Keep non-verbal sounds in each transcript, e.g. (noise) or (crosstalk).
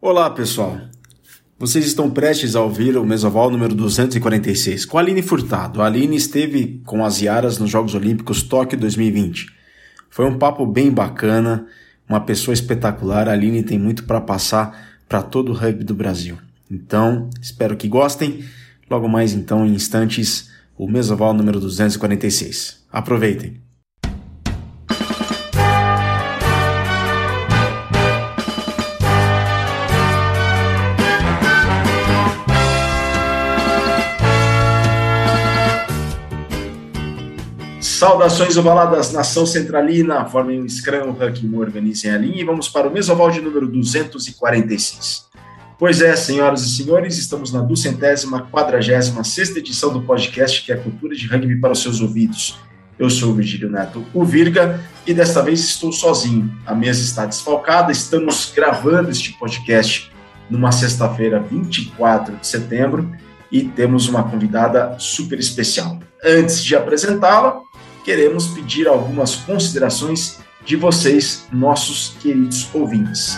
Olá, pessoal. Vocês estão prestes a ouvir o Mesoval número 246 com a Aline Furtado. A Aline esteve com as Iaras nos Jogos Olímpicos Tóquio 2020. Foi um papo bem bacana, uma pessoa espetacular. A Aline tem muito para passar para todo o rugby do Brasil. Então, espero que gostem. Logo mais então, em instantes, o Mesoval número 246. Aproveitem! Saudações ovaladas, nação centralina, formem um scrum, ranking, organizem a linha e vamos para o mesoval de número 246. Pois é, senhoras e senhores, estamos na duzentésima, quadragésima, sexta edição do podcast que é a cultura de rugby para os seus ouvidos. Eu sou o Virgílio Neto, o Virga, e desta vez estou sozinho. A mesa está desfalcada, estamos gravando este podcast numa sexta-feira, 24 de setembro, e temos uma convidada super especial. Antes de apresentá-la, queremos pedir algumas considerações de vocês, nossos queridos ouvintes.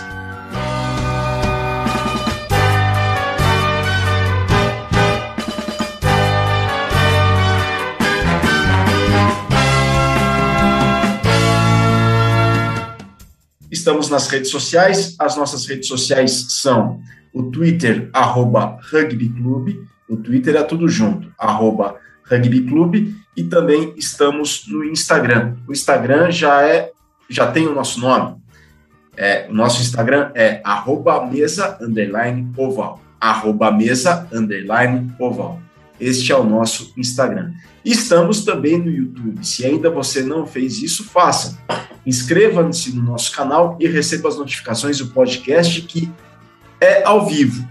Estamos nas redes sociais. As nossas redes sociais são o Twitter, arroba Rugby Clube. O Twitter é tudo junto, arroba Rugby Clube e também estamos no Instagram. O Instagram já é já tem o nosso nome. É, o nosso Instagram é arroba mesa underline oval. Arroba mesa underline oval. Este é o nosso Instagram. Estamos também no YouTube. Se ainda você não fez isso, faça. Inscreva-se no nosso canal e receba as notificações do podcast que é ao vivo.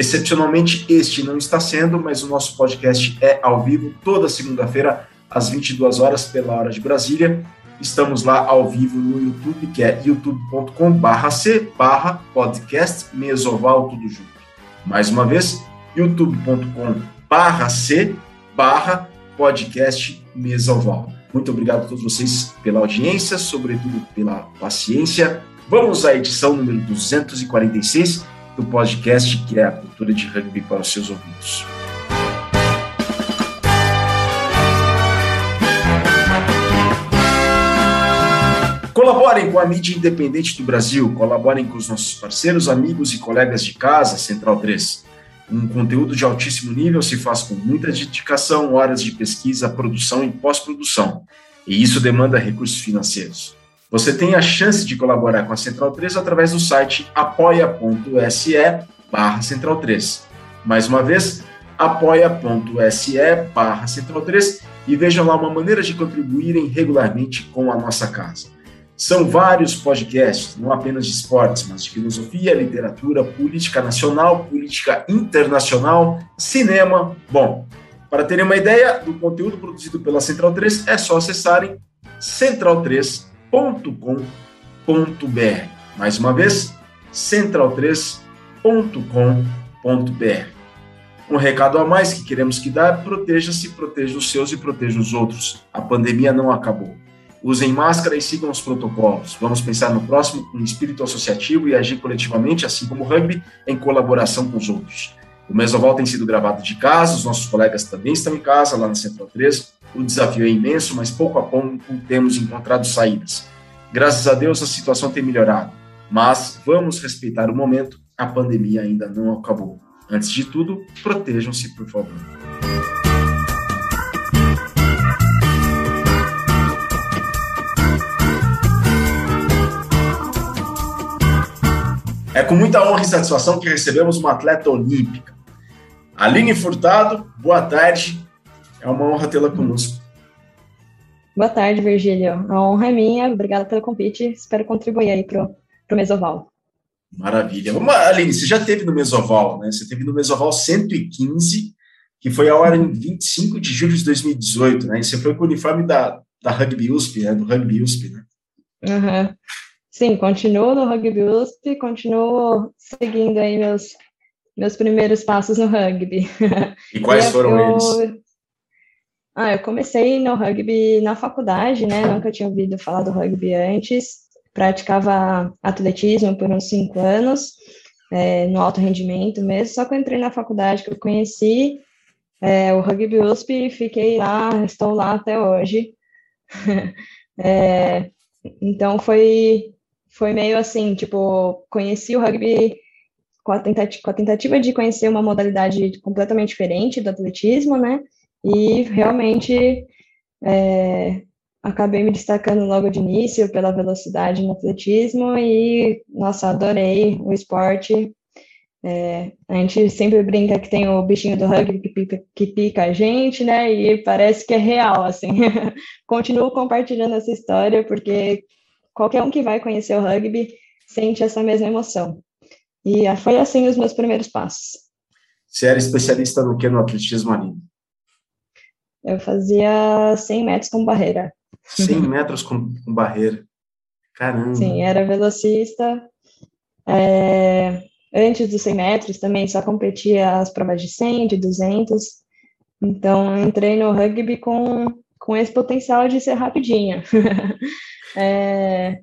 Excepcionalmente, este não está sendo, mas o nosso podcast é ao vivo toda segunda-feira, às 22 horas, pela hora de Brasília. Estamos lá ao vivo no YouTube, que é youtube.com/c podcast Mesoval tudo junto. Mais uma vez, youtube.com/c podcast Mesoval. Muito obrigado a todos vocês pela audiência, sobretudo pela paciência. Vamos à edição número 246 do podcast que é a cultura de rugby para os seus ouvidos. Colaborem com a mídia independente do Brasil, colaborem com os nossos parceiros, amigos e colegas de casa, Central 3. Um conteúdo de altíssimo nível se faz com muita dedicação, horas de pesquisa, produção e pós-produção. E isso demanda recursos financeiros. Você tem a chance de colaborar com a Central 3 através do site apoia.se barra Central 3. Mais uma vez, apoia.se barra Central 3 e vejam lá uma maneira de contribuírem regularmente com a nossa casa. São vários podcasts, não apenas de esportes, mas de filosofia, literatura, política nacional, política internacional, cinema. Bom, para terem uma ideia do conteúdo produzido pela Central 3, é só acessarem central3.com central3.com.br. Mais uma vez, central3.com.br. Um recado a mais que queremos que dar: proteja-se, proteja os seus e proteja os outros. A pandemia não acabou. Usem máscara e sigam os protocolos. Vamos pensar no próximo com espírito associativo e agir coletivamente, assim como o rugby, em colaboração com os outros. O Mesoval tem sido gravado de casa, os nossos colegas também estão em casa, lá na Central 3. O desafio é imenso, mas pouco a pouco temos encontrado saídas. Graças a Deus a situação tem melhorado, mas vamos respeitar o momento, a pandemia ainda não acabou. Antes de tudo, protejam-se, por favor. É com muita honra e satisfação que recebemos uma atleta olímpica. Aline Furtado, boa tarde. É uma honra tê-la conosco. Boa tarde, Virgílio. A honra é minha. Obrigada pelo convite. Espero contribuir aí para o Mesoval. Maravilha. Vamos, Aline, você já teve no Mesoval, né? Você teve no Mesoval 115, que foi a hora em 25 de julho de 2018, né? E você foi com o uniforme da, da Rugby USP, né? Do Rugby USP, né? Uhum. Sim, continuo no Rugby USP, continuo seguindo aí meus, meus primeiros passos no rugby. E quais (laughs) e foram eu, eles? Ah, eu comecei no rugby na faculdade, né? Nunca tinha ouvido falar do rugby antes. Praticava atletismo por uns cinco anos. é, no alto rendimento mesmo, só que eu entrei na faculdade que eu conheci é, o Rugby USP e fiquei lá, estou lá até hoje. (laughs) é, então foi, foi meio assim, tipo, conheci o rugby com a, com a tentativa de conhecer uma modalidade completamente diferente do atletismo, né? E realmente é, acabei me destacando logo de início pela velocidade no atletismo e, nossa, adorei o esporte. É, a gente sempre brinca que tem o bichinho do rugby que pica, que pica a gente, né? E parece que é real, assim. (laughs) Continuo compartilhando essa história porque qualquer um que vai conhecer o rugby sente essa mesma emoção. E foi assim os meus primeiros passos. Você era especialista no que no atletismo ali? Eu fazia 100 metros com barreira. 100 metros com, com barreira. Caramba. Sim, era velocista. É, antes dos 100 metros também só competia as provas de 100, de 200. Então, entrei no rugby com, com esse potencial de ser rapidinha. (laughs) é,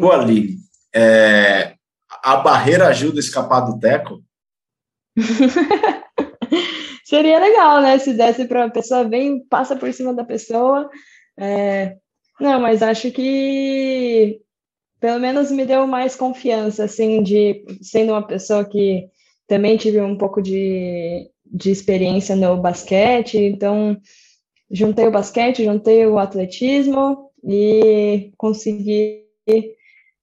Pô, Aline, é, a barreira ajuda a escapar do teco? (laughs) Seria legal, né? Se desse para a pessoa vem, passa por cima da pessoa é, não, mas acho que pelo menos me deu mais confiança, assim, de sendo uma pessoa que também tive um pouco de, de experiência no basquete, então juntei o basquete, juntei o atletismo e consegui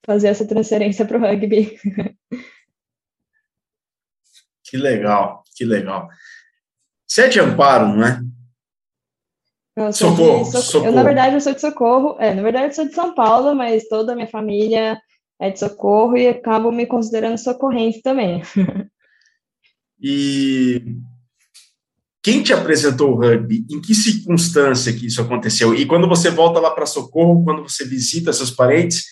fazer essa transferência para o rugby. Que legal, que legal. Você é de Amparo, não é? Eu socorro, de, socorro. Eu, na verdade, eu sou de Socorro. É, na verdade, eu sou de São Paulo, mas toda a minha família é de Socorro e acabo me considerando socorrente também. (laughs) E quem te apresentou o rugby? Em que circunstância que isso aconteceu? E quando você volta lá para Socorro, quando você visita seus parentes,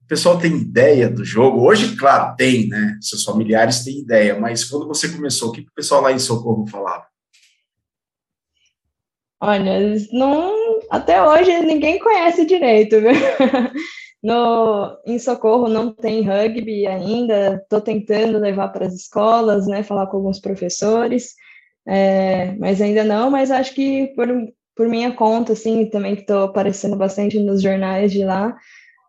o pessoal tem ideia do jogo? Hoje, claro, tem, né? Seus familiares têm ideia, mas quando você começou, o que o pessoal lá em Socorro falava? Olha, não, até hoje ninguém conhece direito, viu? (laughs) No, em Socorro não tem rugby ainda, estou tentando levar para as escolas, né, falar com alguns professores, é, mas ainda não, mas acho que por, por minha conta, assim, também que estou aparecendo bastante nos jornais de lá,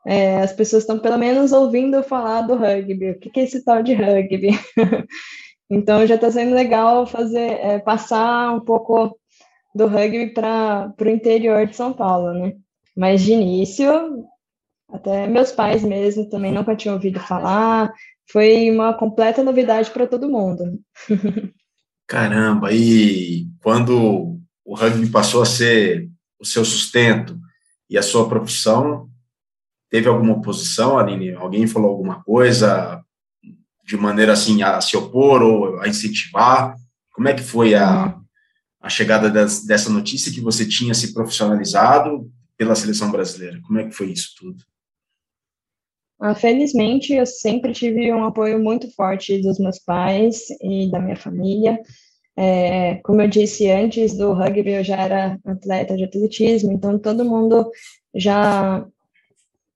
é, as pessoas estão pelo menos ouvindo falar do rugby, o que, que é esse tal de rugby? (laughs) então já está sendo legal fazer, é, passar um pouco do rugby para o interior de São Paulo, né? Mas de início, até meus pais mesmo também nunca tinham ouvido falar, foi uma completa novidade para todo mundo. (laughs) Caramba, e quando o rugby passou a ser o seu sustento e a sua profissão, teve alguma oposição, Aline? Alguém falou alguma coisa de maneira assim a se opor ou a incentivar? Como é que foi a, uhum a chegada das, dessa notícia que você tinha se profissionalizado pela seleção brasileira? Como é que foi isso tudo? Ah, felizmente, eu sempre tive um apoio muito forte dos meus pais e da minha família. É, como eu disse antes do rugby, eu já era atleta de atletismo, então todo mundo já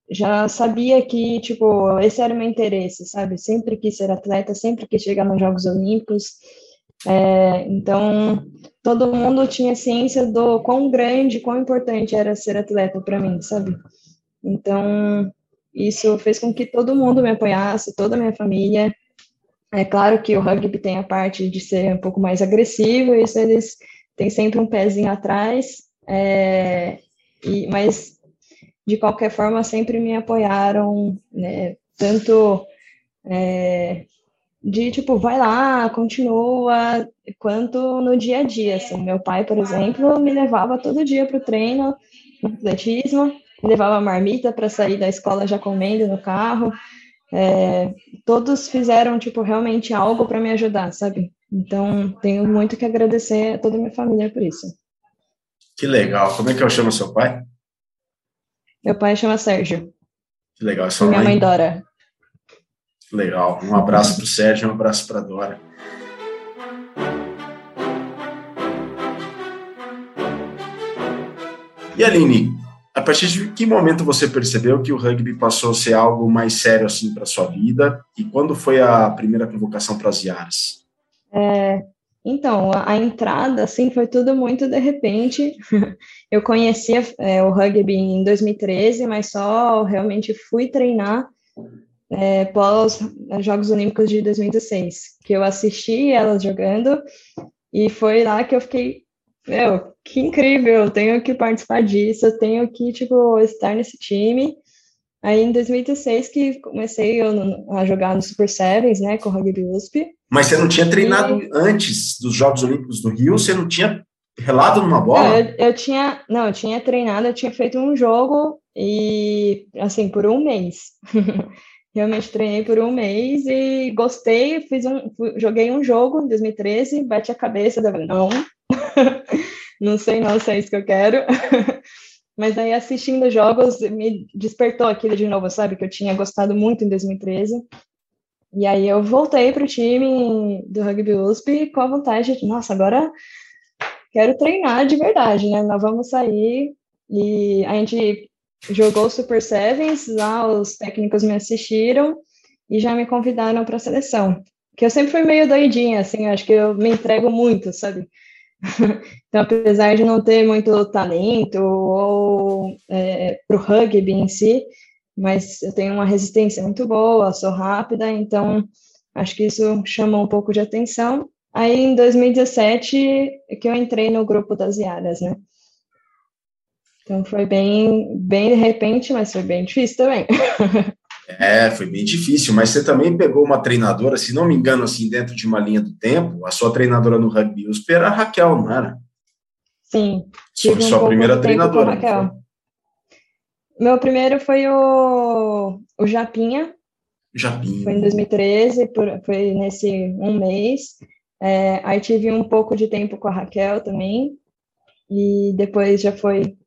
já sabia que, tipo, esse era o meu interesse, sabe? Sempre quis ser atleta, sempre quis chegar nos Jogos Olímpicos. É, então, todo mundo tinha ciência do quão grande, quão importante era ser atleta para mim, sabe? Então, isso fez com que todo mundo me apoiasse, toda a minha família. É claro que o rugby tem a parte de ser um pouco mais agressivo, isso eles têm sempre um pezinho atrás, é, e, mas de qualquer forma sempre me apoiaram, né, tanto é, de tipo, vai lá, continua, quanto no dia a dia, assim. Meu pai, por exemplo, me levava todo dia para o treino, no atletismo, levava marmita para sair da escola já comendo no carro. É, todos fizeram, tipo, realmente algo para me ajudar, sabe? Então, tenho muito que agradecer a toda a minha família por isso. Que legal. Como é que eu chamo seu pai? Meu pai chama Sérgio. Que legal. Sua minha mãe, mãe Dora. Legal. Um abraço para o Sérgio, um abraço para a Dora. E Aline, a partir de que momento você percebeu que o rugby passou a ser algo mais sério assim para sua vida? E quando foi a primeira convocação para as Iaras? É, então, a, entrada, assim, foi tudo muito de repente. (laughs) Eu conhecia é, o rugby em 2013, mas só realmente fui treinar é, pós Jogos Olímpicos de 2016, que eu assisti elas jogando, e foi lá que eu fiquei, meu, que incrível, eu tenho que participar disso, eu tenho que, tipo, estar nesse time. Aí, em 2016, que comecei a jogar no Super Sevens, né, com o Rugby USP. Mas você não tinha treinado e... antes dos Jogos Olímpicos do Rio? Você não tinha relado numa bola? Eu, eu, tinha, não, eu tinha treinado, eu tinha feito um jogo e, assim, por um mês. (laughs) Realmente treinei por um mês e gostei, fiz um, joguei um jogo em 2013, bate a cabeça, não, (laughs) não sei não se é isso que eu quero. (laughs) Mas aí assistindo jogos me despertou aquilo de novo, sabe? Que eu tinha gostado muito em 2013. E aí eu voltei para o time do Rugby USP com a vontade de, nossa, agora quero treinar de verdade, né? Nós vamos sair e a gente jogou Super Sevens, lá os técnicos me assistiram e já me convidaram para a seleção. Que eu sempre fui meio doidinha, assim, acho que eu me entrego muito, sabe? (laughs) então, apesar de não ter muito talento ou é, para o rugby em si, mas eu tenho uma resistência muito boa, sou rápida, então acho que isso chama um pouco de atenção. Aí, em 2017, que eu entrei no grupo das Iaras, né? Então foi bem, bem de repente, mas foi bem difícil também. (laughs) É, foi bem difícil, mas você também pegou uma treinadora, se não me engano, assim, dentro de uma linha do tempo, a sua treinadora no rugby USP era a Raquel, não era? Sim. Sua, sua primeira treinadora. Raquel. Meu primeiro foi o, o Japinha. Japinha. Foi em 2013, por, foi nesse um mês. É, aí tive um pouco de tempo com a Raquel também. E depois já foi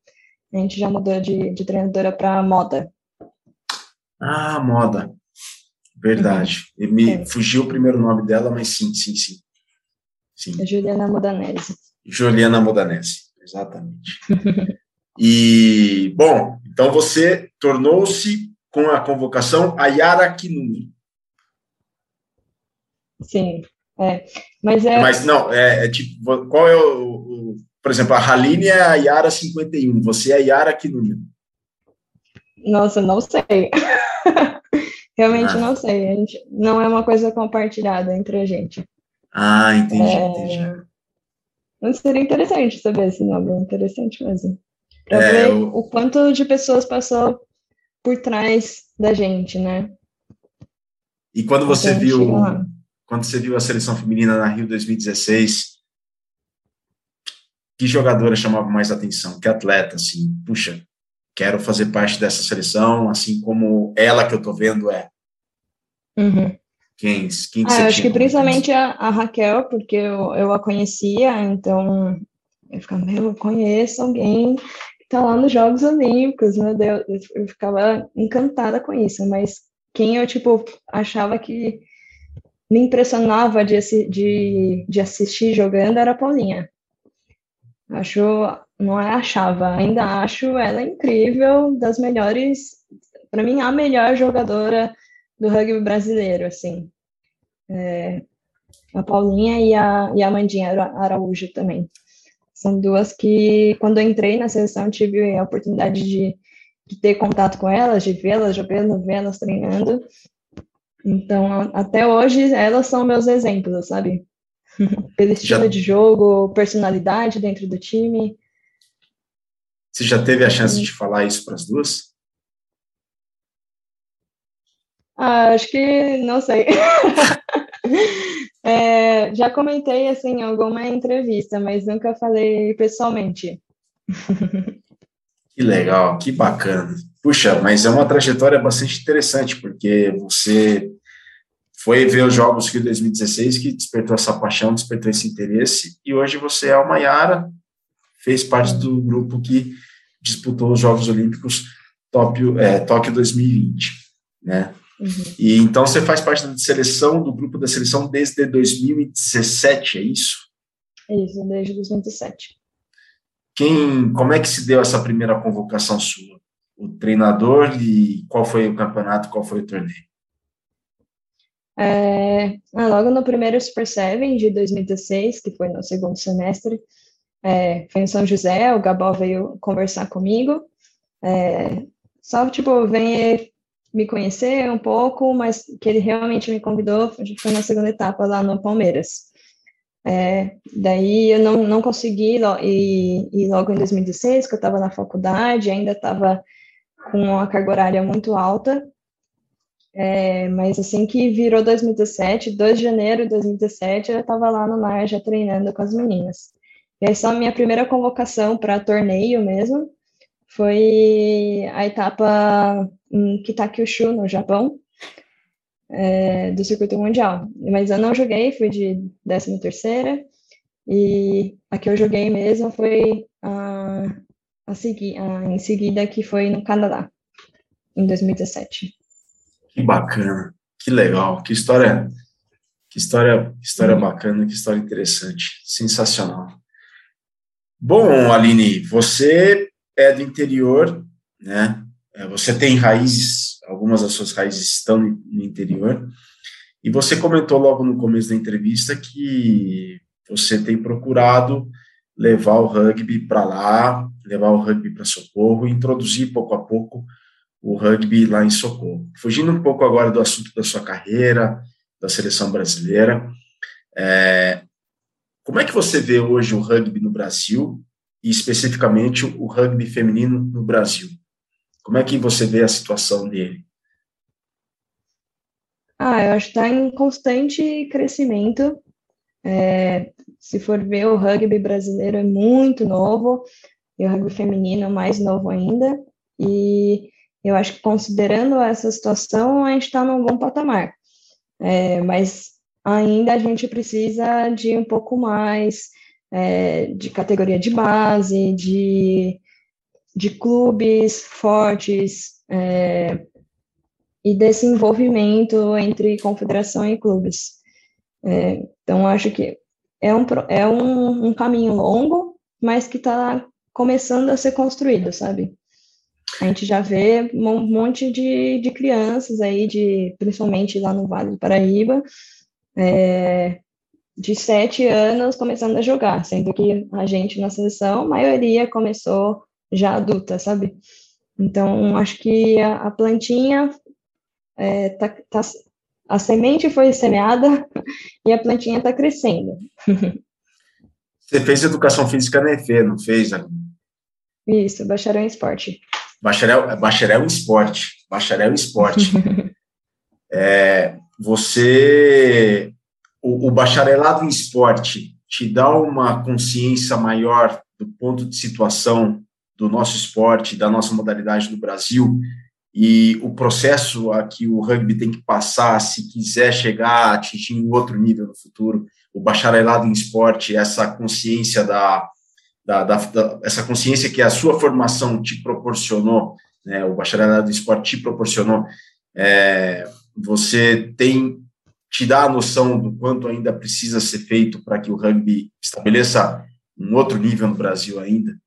a gente já mudou de, de treinadora para moda. Ah, moda. Verdade. Uhum. Me é. fugiu o primeiro nome dela, mas sim, sim, sim. sim. Juliana Modanese. Juliana Modanese, exatamente. (laughs) e, bom, então você tornou-se, com a convocação, a Yara Kinumi. Sim, é. Mas é. Mas não, é, é tipo, qual é o, o por exemplo, a Haline é a Yara 51, você é a Yara que número? Nossa, não sei. (laughs) Realmente ah. não sei. A gente, não é uma coisa compartilhada entre a gente. Ah, entendi, é... entendi. Mas seria interessante saber esse nome, é interessante mesmo. Para é, ver eu... o quanto de pessoas passou por trás da gente, né? E quando você viu quando você viu a seleção feminina na Rio 2016, que jogadora chamava mais atenção? Que atleta, assim, puxa, quero fazer parte dessa seleção, assim como ela que eu tô vendo é. Uhum. Quem, quem que ah, acho que principalmente a, a, Raquel, porque eu, eu a conhecia, então eu ficava, meu, eu conheço alguém que tá lá nos Jogos Olímpicos, meu Deus, eu ficava encantada com isso, mas quem eu, tipo, achava que me impressionava de, de, de assistir jogando era a Paulinha. Acho, não é achava, ainda acho ela incrível, das melhores, para mim, a melhor jogadora do rugby brasileiro, assim. É, a Paulinha e a, e a Amandinha Araújo também. São duas que, quando eu entrei na seleção, tive a oportunidade de, de ter contato com elas, de vê-las jogando, vê-las treinando. Então, até hoje, elas são meus exemplos, sabe? (laughs) Pelo estilo já... de jogo, personalidade dentro do time. Você já teve a chance de falar isso para as duas? Ah, acho que não sei. (laughs) é, já comentei assim em alguma entrevista, mas nunca falei pessoalmente. Que legal, que bacana. Puxa, mas é uma trajetória bastante interessante, porque você foi ver os Jogos Rio 2016 que despertou essa paixão, despertou esse interesse, e hoje você é uma Yara, fez parte do grupo que disputou os Jogos Olímpicos Tóquio, é, Tóquio 2020, né? Uhum. E então você faz parte da seleção, do grupo da seleção desde 2017, é isso? Isso, desde 2017. quem, como é que se deu essa primeira convocação sua? O treinador e qual foi o campeonato, qual foi o torneio? É, ah, logo no primeiro Super Seven de 2016, que foi no segundo semestre, é, foi em São José, o Gabó veio conversar comigo, é, só, tipo, vem me conhecer um pouco, mas que ele realmente me convidou, a gente foi na segunda etapa lá no Palmeiras. É, daí eu não, não consegui ir, ir logo em 2016, que eu estava na faculdade, ainda estava com uma carga horária muito alta, é, mas assim que virou 2017, 2 de janeiro de 2017, eu estava lá no mar já treinando com as meninas. E aí, só a minha primeira convocação para torneio mesmo foi a etapa em Kitakyushu, no Japão, é, do circuito mundial. Mas eu não joguei, fui de 13 terceira, e a que eu joguei mesmo foi a, a, segui, a, em seguida, que foi no Canadá, em 2017. Que bacana, que legal, que história, que história, história uhum. bacana, que história interessante, sensacional. Bom, Aline, você é do interior, né? É, você tem raízes, algumas das suas raízes estão no interior, e você comentou logo no começo da entrevista que você tem procurado levar o rugby para lá, levar o rugby para Socorro, introduzir pouco a pouco o rugby lá em Socorro. Fugindo um pouco agora do assunto da sua carreira, da seleção brasileira, é, como é que você vê hoje o rugby no Brasil e especificamente o rugby feminino no Brasil? Como é que você vê a situação dele? Ah, eu acho que está em constante crescimento. É, se for ver, o rugby brasileiro é muito novo, e o rugby feminino é mais novo ainda. E eu acho que, considerando essa situação, a gente está num bom patamar. É, mas ainda a gente precisa de um pouco mais é, de categoria de base, de, de clubes fortes, é, e desse envolvimento entre confederação e clubes. É, então, acho que é um, é um, um caminho longo, mas que está começando a ser construído, sabe? A gente já vê um monte de, de crianças aí, de, principalmente lá no Vale do Paraíba, é, de sete anos começando a jogar, sendo que a gente na seleção, a maioria começou já adulta, sabe? Então, acho que a, a plantinha é, tá, tá, a semente foi semeada (laughs) e a plantinha está crescendo. Você fez educação física na EFE, não fez, Aline? Isso, bacharel em esporte. Bacharel, bacharel em esporte. Bacharel em esporte. (laughs) é, você o, o bacharelado em esporte te dá uma consciência maior do ponto de situação do nosso esporte, da nossa modalidade no Brasil e o processo a que o rugby tem que passar se quiser chegar a atingir um outro nível no futuro, o bacharelado em esporte, essa consciência da, da, da, da essa consciência que a sua formação te proporcionou, né, o bacharelado em esporte te proporcionou, é, você tem te dá a noção do quanto ainda precisa ser feito para que o rugby estabeleça um outro nível no Brasil ainda?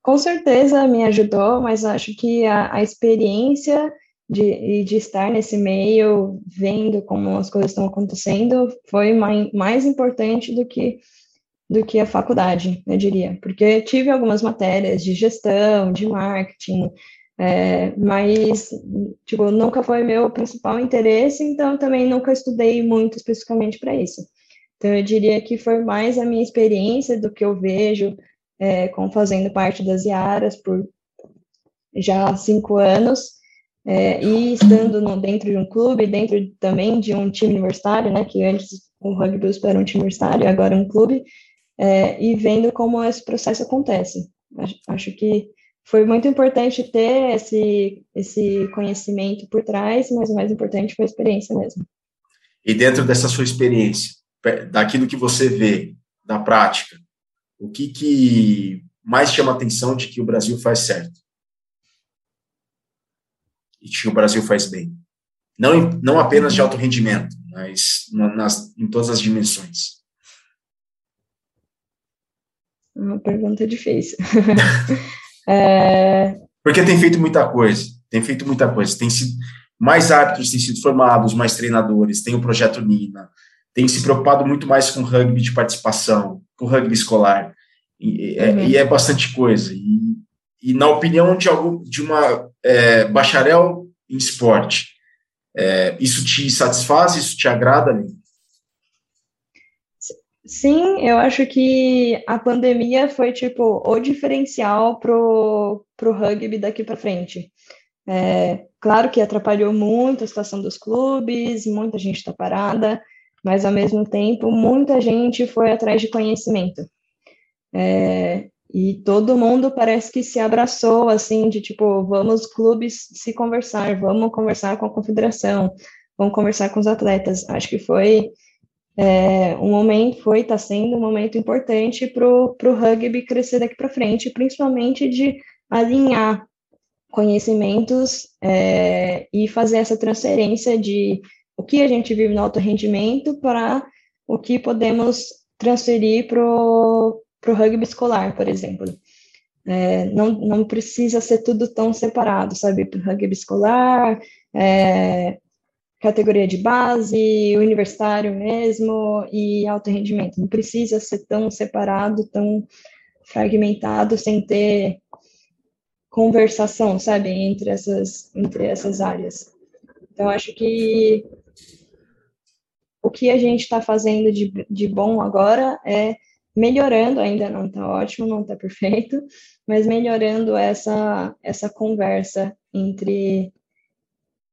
Com certeza me ajudou, mas acho que a, a experiência de, de estar nesse meio, vendo como as coisas estão acontecendo, foi mais, mais importante do que do que a faculdade, eu diria, porque tive algumas matérias de gestão, de marketing, é, mas, tipo, nunca foi meu principal interesse, então também nunca estudei muito especificamente para isso. Então, eu diria que foi mais a minha experiência do que eu vejo é, com fazendo parte das Iaras por já cinco anos, é, e estando no, dentro de um clube, dentro também de um time universitário, né, que antes o rugby era um time universitário, agora um clube, é, e vendo como esse processo acontece. Acho, que foi muito importante ter esse, esse conhecimento por trás, mas o mais importante foi a experiência mesmo. E dentro dessa sua experiência, daquilo que você vê, da prática, o que, que mais chama atenção de que o Brasil faz certo? E que o Brasil faz bem? Não, não apenas de alto rendimento, mas nas, em todas as dimensões. Uma pergunta difícil. (laughs) é... Porque tem feito muita coisa, tem feito muita coisa. Tem sido mais árbitros têm sido formados, mais treinadores, tem o projeto Nina, tem se preocupado muito mais com rugby de participação, com rugby escolar, e, é, uhum. é, e é bastante coisa. E, e, na opinião de, algum, de uma é, bacharel em esporte, é, isso te satisfaz, isso te agrada? Sim, eu acho que a pandemia foi tipo o diferencial pro, pro rugby daqui para frente. É, claro que atrapalhou muito a situação dos clubes, muita gente está parada, mas ao mesmo tempo muita gente foi atrás de conhecimento. É, e todo mundo parece que se abraçou, assim, de tipo, vamos clubes se conversar, vamos conversar com a confederação, vamos conversar com os atletas. Acho que foi é, um momento, foi, está sendo um momento importante para o rugby crescer daqui para frente, principalmente de alinhar conhecimentos é, e fazer essa transferência de o que a gente vive no alto rendimento para o que podemos transferir para o rugby escolar, por exemplo. É, não, não precisa ser tudo tão separado, sabe? Para rugby escolar, é, categoria de base, universitário mesmo e alto rendimento. Não precisa ser tão separado, tão fragmentado, sem ter conversação, sabe, entre essas, entre essas áreas. Então, acho que o que a gente está fazendo de, de bom agora é melhorando, ainda não está ótimo, não está perfeito, mas melhorando essa, essa conversa entre,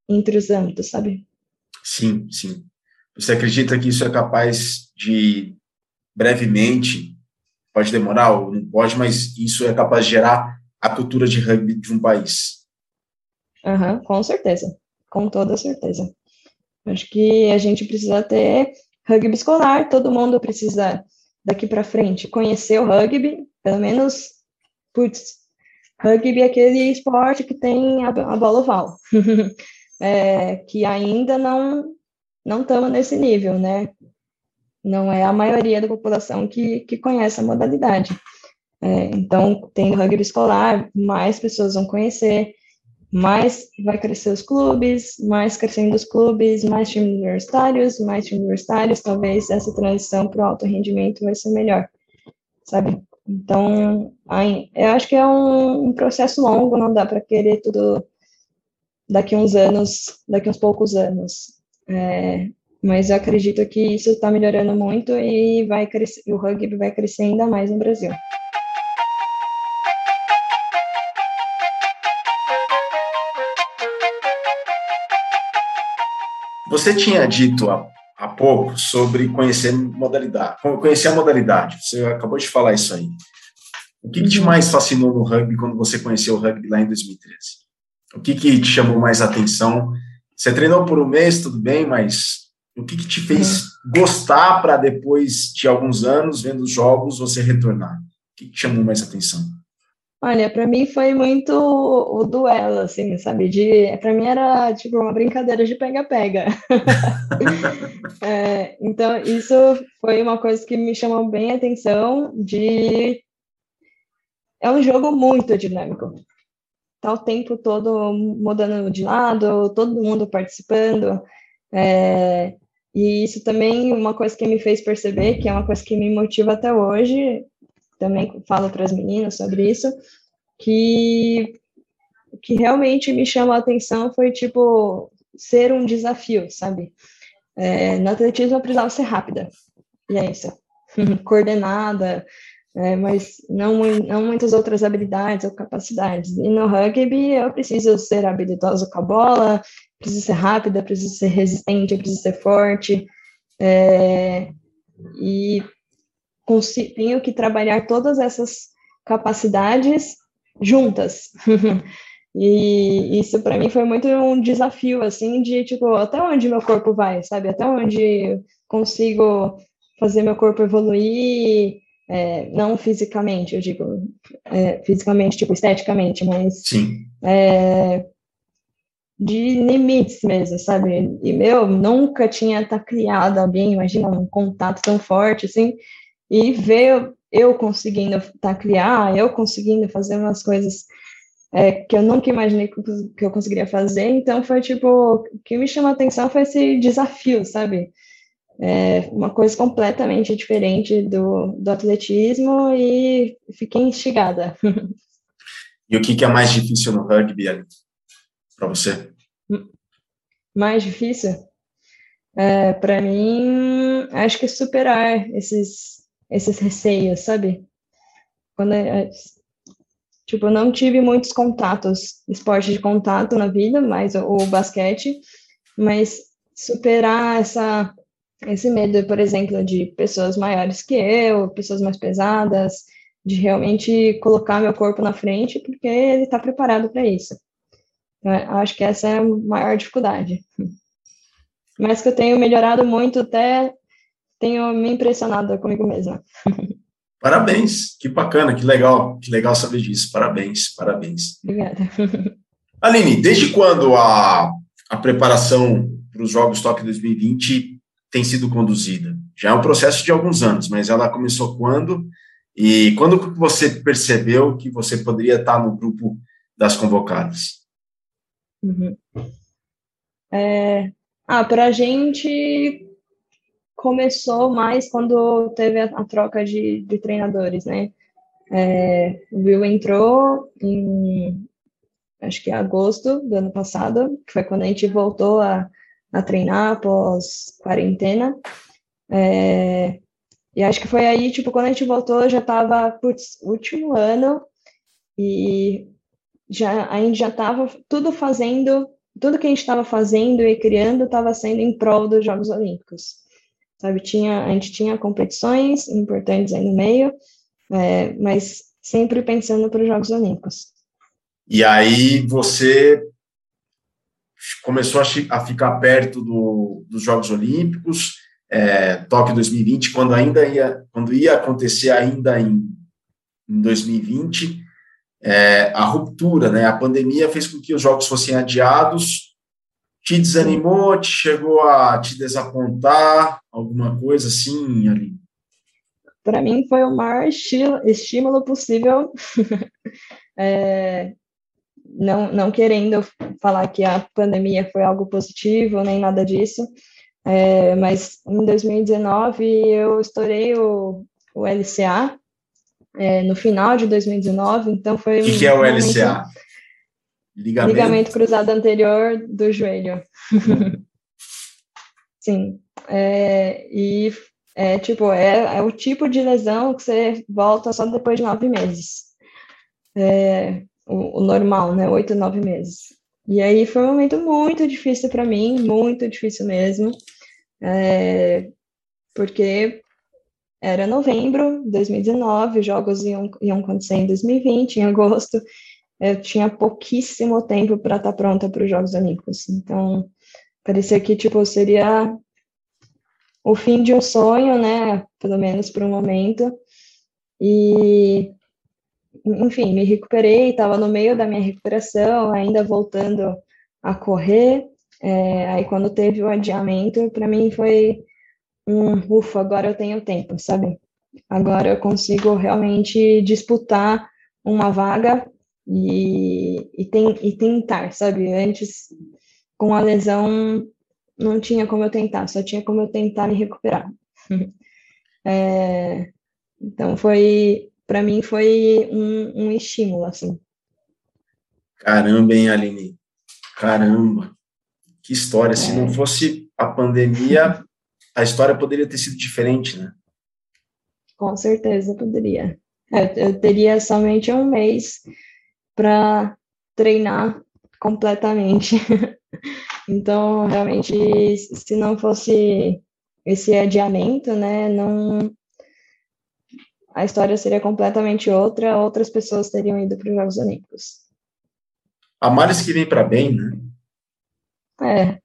entre os âmbitos, sabe? Sim, sim. Você acredita que isso é capaz de, brevemente, pode demorar ou não pode, mas isso é capaz de gerar a cultura de rugby de um país. Uhum, com certeza, com toda certeza. Acho que a gente precisa ter rugby escolar, todo mundo precisa daqui para frente conhecer o rugby, pelo menos, putz, rugby é aquele esporte que tem a, a bola oval, (laughs) é, que ainda não não estamos nesse nível, né? Não é a maioria da população que, que conhece a modalidade. É, então, tem rugby escolar, mais pessoas vão conhecer, mais vai crescer os clubes, mais crescendo os clubes, mais times universitários, mais times universitários, talvez essa transição para o alto rendimento vai ser melhor, sabe? Então, aí, eu acho que é um, um processo longo, não dá para querer tudo daqui uns anos, daqui uns poucos anos. É, mas eu acredito que isso está melhorando muito e vai crescer, o rugby vai crescer ainda mais no Brasil. Você tinha dito há, há pouco sobre conhecer modalidade, conhecer a modalidade. Você acabou de falar isso aí. O que, que te mais fascinou no rugby quando você conheceu o rugby lá em 2013? O que, que te chamou mais atenção? Você treinou por um mês, tudo bem, mas o que, que te fez uhum. gostar para depois de alguns anos, vendo os jogos, você retornar? O que, que te chamou mais atenção? Olha, para mim foi muito o duelo, assim, sabe? De, para mim era tipo uma brincadeira de pega-pega. (laughs) é, então isso foi uma coisa que me chamou bem a atenção. De é um jogo muito dinâmico. Tá o tempo todo mudando de lado, todo mundo participando. É, e isso também uma coisa que me fez perceber, que é uma coisa que me motiva até hoje, também falo para as meninas sobre isso, que que realmente me chamou a atenção foi tipo ser um desafio, sabe? É, no atletismo eu precisava ser rápida, e é isso, (laughs) coordenada, é, mas não, não muitas outras habilidades ou capacidades. E no rugby eu preciso ser habilidosa com a bola, preciso ser rápida, preciso ser resistente, preciso ser forte, é, e tenho que trabalhar todas essas capacidades juntas. (laughs) e isso para mim foi muito um desafio, assim, de tipo, até onde meu corpo vai, sabe? Até onde consigo fazer meu corpo evoluir, é, não fisicamente, eu digo, é, fisicamente, tipo, esteticamente, mas é, de limites mesmo, sabe? E meu, nunca tinha tá criado alguém, imagina, um contato tão forte, assim, e ver eu conseguindo taclear, eu conseguindo fazer umas coisas é, que eu nunca imaginei que eu conseguiria fazer. Então, foi tipo, o que me chamou a atenção foi esse desafio, sabe? É uma coisa completamente diferente do, do atletismo e fiquei instigada. E o que, que é mais difícil no rugby, para você? Mais difícil? É, para mim, acho que superar esses, esses receios, sabe? Quando, é, tipo, eu não tive muitos contatos, esporte de contato na vida, mais o, o basquete, mas superar essa, esse medo, por exemplo, de pessoas maiores que eu, pessoas mais pesadas, de realmente colocar meu corpo na frente, porque ele está preparado para isso. Então, acho que essa é a maior dificuldade. (laughs) Mas que eu tenho melhorado muito, até tenho me impressionado comigo mesma. (laughs) Parabéns, que bacana, que legal, que legal saber disso. Parabéns, parabéns. Obrigada. Aline, desde quando a, a preparação para os Jogos Tóquio 2020 tem sido conduzida? Já é um processo de alguns anos, mas ela começou quando? E quando você percebeu que você poderia estar no grupo das convocadas? Uhum. É, ah, para a gente começou mais quando teve a, troca de, de, treinadores, né? É, o Will entrou em, acho que agosto do ano passado, que foi quando a gente voltou a, a treinar após quarentena. É, e acho que foi aí, tipo, quando a gente voltou, já estava, putz, último ano, e já, a gente já estava tudo fazendo, tudo que a gente estava fazendo e criando estava sendo em prol dos Jogos Olímpicos. Sabe, tinha, a gente tinha competições importantes aí no meio, é, mas sempre pensando para os Jogos Olímpicos. E aí você começou a, a ficar perto do, dos Jogos Olímpicos, é, Tóquio 2020, quando ainda ia, quando ia acontecer ainda em, em 2020, é, a ruptura, né, a pandemia fez com que os jogos fossem adiados, te desanimou, te chegou a te desapontar, alguma coisa assim, ali? Para mim foi o maior estímulo possível, (laughs) é, não, não querendo falar que a pandemia foi algo positivo, nem nada disso, é, mas em 2019 eu estourei o, o LCA, é, no final de 2019, então foi... O que, que, é o LCA? Ligamento... Ligamento cruzado anterior do joelho. Uhum. (laughs) Sim, é, e é tipo, é, é, o tipo de lesão que você volta só depois de nove meses. É, o, o normal, né? Oito, nove meses. E aí foi um momento muito difícil para mim, muito difícil mesmo, é, porque era novembro de 2019, os jogos iam, iam acontecer em 2020, em agosto, eu tinha pouquíssimo tempo para estar tá pronta para os Jogos Olímpicos, então parecia que, tipo, seria o fim de um sonho, né, pelo menos por um momento, e enfim, me recuperei, estava no meio da minha recuperação, ainda voltando a correr. É, aí, quando teve o adiamento, para mim foi um ufa, agora eu tenho tempo, sabe? Agora eu consigo realmente disputar uma vaga e, e, tem, e tentar, sabe? Antes, com a lesão, não tinha como eu tentar, só tinha como eu tentar me recuperar. (laughs) é, então, foi para mim foi um, um estímulo, assim. Caramba, hein, Aline? Caramba! Que história! É. Se não é. fosse a pandemia, a história poderia ter sido diferente, né? Com certeza poderia. É, eu teria somente um mês para treinar completamente. (laughs) então, realmente, se não fosse esse adiamento, né, não a história seria completamente outra, outras pessoas teriam ido para os Jogos Olímpicos. Há males que vem para bem, né? É.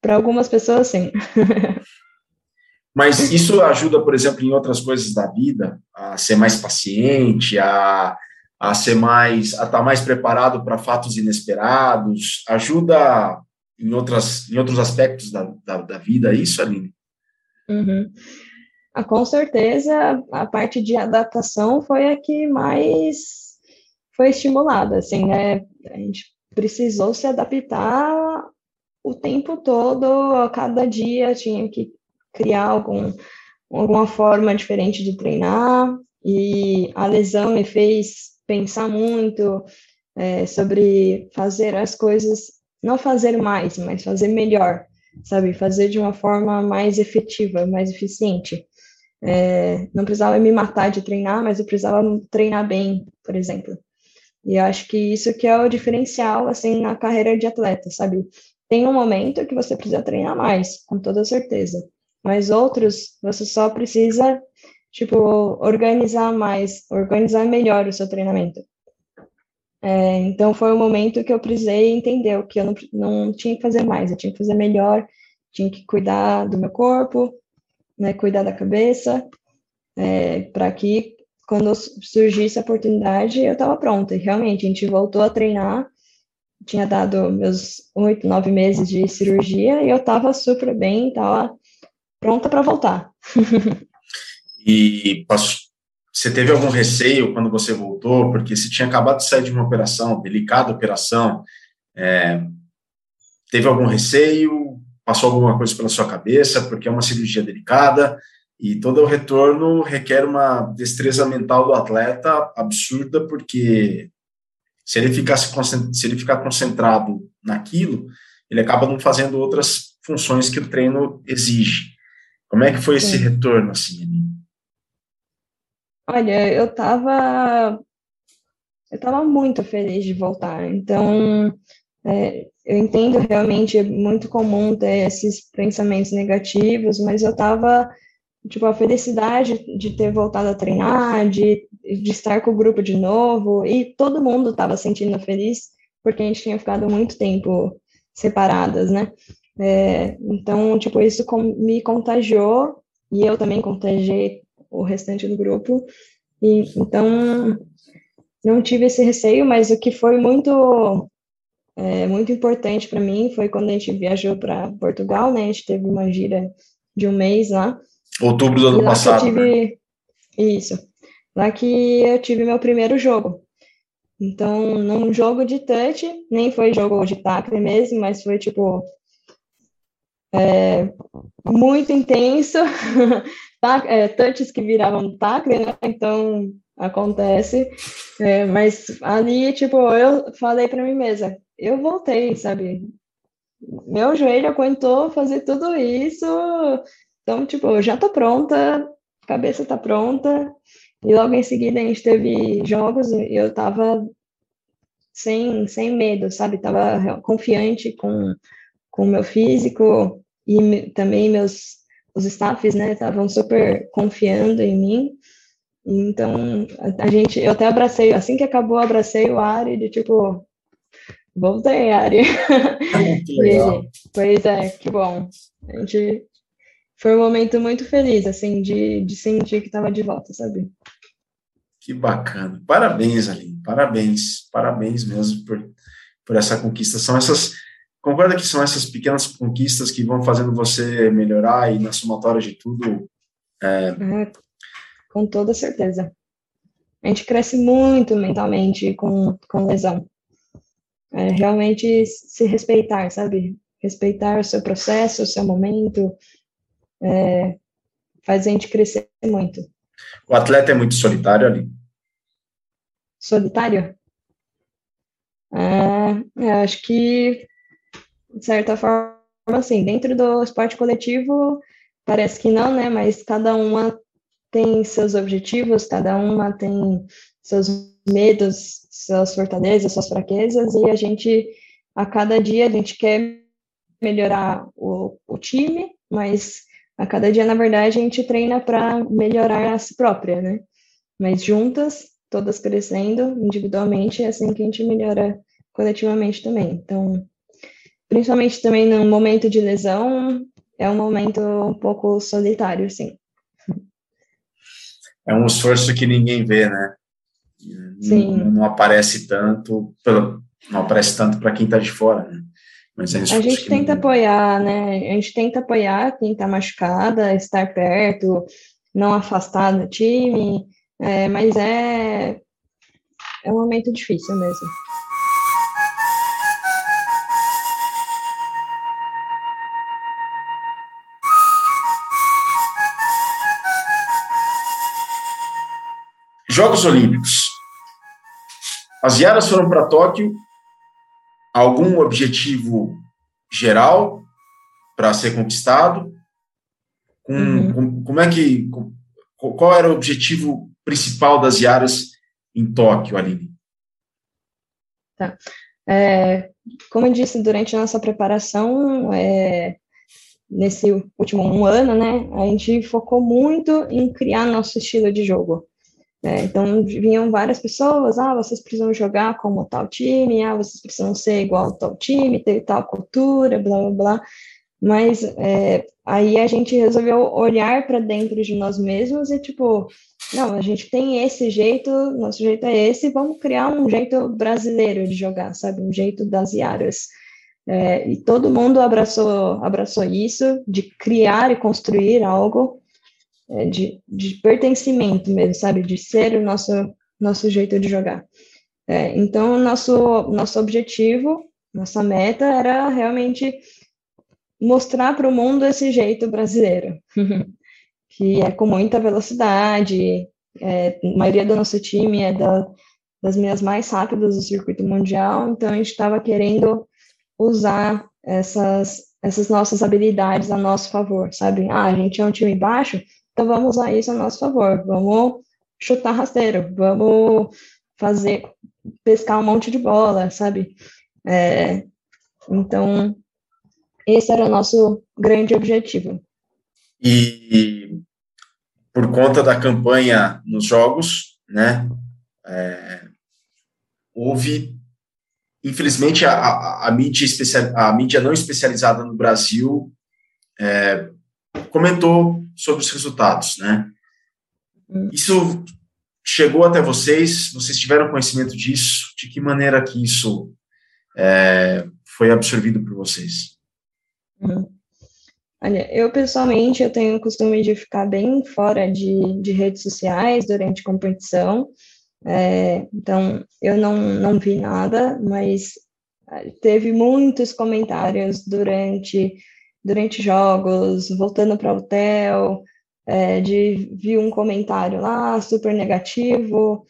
Para algumas pessoas, sim. (laughs) Mas isso ajuda, por exemplo, em outras coisas da vida, a ser mais paciente, a, a ser mais, a estar tá mais preparado para fatos inesperados, ajuda em, outras, em outros aspectos da, da, da vida, isso, Aline? Uhum. Ah, com certeza, a parte de adaptação foi a que mais foi estimulada, assim, né? A gente precisou se adaptar o tempo todo, a cada dia tinha que criar algum, alguma forma diferente de treinar, e a lesão me fez pensar muito é, sobre fazer as coisas, não fazer mais, mas fazer melhor, sabe? Fazer de uma forma mais efetiva, mais eficiente. É, não precisava me matar de treinar, mas eu precisava treinar bem, por exemplo. E eu acho que isso que é o diferencial, assim, na carreira de atleta, sabe? Tem um momento que você precisa treinar mais, com toda certeza. Mas outros, você só precisa, tipo, organizar mais, organizar melhor o seu treinamento. É, então, foi um momento que eu precisei entender o que eu não, não tinha que fazer mais, eu tinha que fazer melhor, tinha que cuidar do meu corpo, né, cuidar da cabeça, é, para que quando surgisse a oportunidade eu estava pronta. E realmente a gente voltou a treinar, tinha dado meus oito, nove meses de cirurgia e eu estava super bem, estava pronta para voltar. e você teve algum receio quando você voltou? Porque você tinha acabado de sair de uma operação, delicada operação, é, teve algum receio? Passou alguma coisa pela sua cabeça, porque é uma cirurgia delicada e todo o retorno requer uma destreza mental do atleta absurda, porque se ele ficar, se ele ficar concentrado naquilo, ele acaba não fazendo outras funções que o treino exige. Como é que foi esse retorno, assim, Olha, eu estava eu tava muito feliz de voltar, então é, eu entendo realmente, é muito comum ter esses pensamentos negativos, mas eu estava, tipo, a felicidade de ter voltado a treinar, de, de estar com o grupo de novo, e todo mundo estava sentindo feliz, porque a gente tinha ficado muito tempo separadas, né? É, então, tipo, isso me contagiou, e eu também contagiei o restante do grupo, e então não tive esse receio, mas o que foi muito é, muito importante para mim foi quando a gente viajou para Portugal, né? A gente teve uma gira de um mês lá. Outubro do ano passado. Tive... Né? Isso. Lá que eu tive meu primeiro jogo. Então, num jogo de touch, nem foi jogo de tackle mesmo, mas foi tipo é, muito intenso. (laughs) é, touches que viravam tackle, né? Então acontece. É, mas ali, tipo, eu falei para mim mesma, eu voltei, sabe? Meu joelho aguentou fazer tudo isso. Então, tipo, já tô pronta, cabeça tá pronta. E logo em seguida a gente teve jogos e eu tava sem, sem medo, sabe? Tava confiante com com meu físico e também meus os staffs, né, estavam super confiando em mim. Então, a, gente, eu até abracei, assim que acabou, abracei o Ari de tipo, Voltei, Ari. (laughs) Que legal. pois é, que bom. A gente foi um momento muito feliz, assim, de, de sentir que estava de volta, sabe? Que bacana. Parabéns, Aline. Parabéns. Parabéns mesmo por, por essa conquista. São essas. Concorda que são essas pequenas conquistas que vão fazendo você melhorar e na somatória de tudo? É... É, com toda certeza. A gente cresce muito mentalmente com, com lesão. É realmente se respeitar, sabe? Respeitar o seu processo, o seu momento, é, faz a gente crescer muito. O atleta é muito solitário ali? Solitário? É, acho que, de certa forma, assim, dentro do esporte coletivo, parece que não, né? Mas cada uma tem seus objetivos, cada uma tem seus medos, suas fortalezas, suas fraquezas, e a gente, a cada dia, a gente quer melhorar o, o time, mas a cada dia, na verdade, a gente treina para melhorar a si própria, né? Mas juntas, todas crescendo individualmente, é assim que a gente melhora coletivamente também. Então, principalmente também no momento de lesão, é um momento um pouco solitário, sim. É um esforço que ninguém vê, né? Sim. Não, não aparece tanto, pelo, não aparece tanto para quem está de fora, né? Mas a gente tenta não... apoiar, né? A gente tenta apoiar quem está machucada, estar perto, não afastar do time, é, mas é, é um momento difícil mesmo. Jogos Olímpicos. As Yaras foram para Tóquio. Algum objetivo geral para ser conquistado? Com, uhum. com, como é que com, qual era o objetivo principal das Yaras em Tóquio, Aline? Tá. É, como eu disse durante a nossa preparação, é, nesse último um ano, né, a gente focou muito em criar nosso estilo de jogo. É, então, vinham várias pessoas, ah, vocês precisam jogar como tal time, ah, vocês precisam ser igual tal time, ter tal cultura, blá, blá, blá. Mas é, aí a gente resolveu olhar para dentro de nós mesmos e, tipo, não, a gente tem esse jeito, nosso jeito é esse, vamos criar um jeito brasileiro de jogar, sabe? Um jeito das Iaras. É, e todo mundo abraçou, abraçou isso, de criar e construir algo é, de, de pertencimento mesmo, sabe? De ser o nosso, nosso jeito de jogar. É, então, nosso, nosso objetivo, nossa meta era realmente mostrar para o mundo esse jeito brasileiro, (laughs) que é com muita velocidade, é, a maioria do nosso time é da, das minhas mais rápidas do circuito mundial, então a gente estava querendo usar essas, essas nossas habilidades a nosso favor, sabe? Ah, a gente é um time baixo, então vamos usar isso a nosso favor, vamos chutar rasteiro, vamos fazer, pescar um monte de bola, sabe? É, então, esse era o nosso grande objetivo. E por conta da campanha nos jogos, né, é, houve, infelizmente, a, a, a, mídia especial, a mídia não especializada no Brasil é, comentou sobre os resultados, né? Hum. Isso chegou até vocês? Vocês tiveram conhecimento disso? De que maneira que isso é, foi absorvido por vocês? Uhum. Olha, eu pessoalmente eu tenho o costume de ficar bem fora de, de redes sociais durante competição, é, então eu não, não vi nada, mas é, teve muitos comentários durante durante jogos, voltando para o hotel, é, de vir um comentário lá super negativo,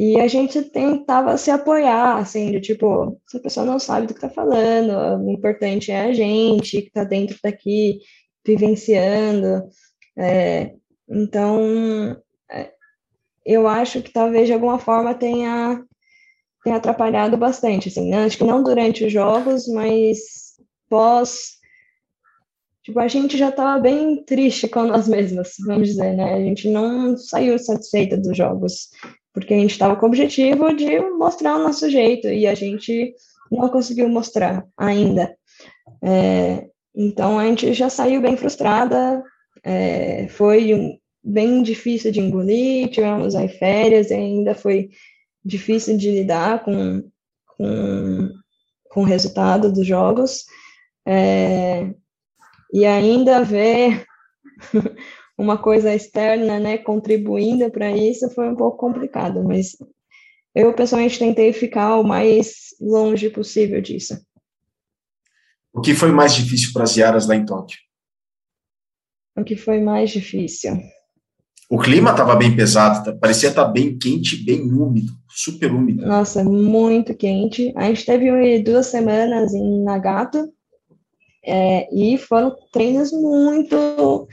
e a gente tentava se apoiar, assim, de tipo, se a pessoa não sabe do que está falando, o importante é a gente que está dentro daqui, vivenciando. É, então, é, eu acho que talvez de alguma forma tenha, tenha atrapalhado bastante, assim, né? acho que não durante os jogos, mas pós Tipo, a gente já estava bem triste com nós mesmas, vamos dizer, né? A gente não saiu satisfeita dos jogos, porque a gente estava com o objetivo de mostrar o nosso jeito, e a gente não conseguiu mostrar ainda. É, então, a gente já saiu bem frustrada, é, foi bem difícil de engolir, tivemos aí férias, e ainda foi difícil de lidar com, com, com o resultado dos jogos. É, e ainda ver (laughs) uma coisa externa, né, contribuindo para isso foi um pouco complicado, mas eu pessoalmente tentei ficar o mais longe possível disso. O que foi mais difícil para as Yaras lá em Tóquio? O que foi mais difícil? O clima estava bem pesado, tá? parecia estar tá bem quente, bem úmido, super úmido. Nossa, muito quente. A gente teve duas semanas em Nagato, é, e foram treinos muito,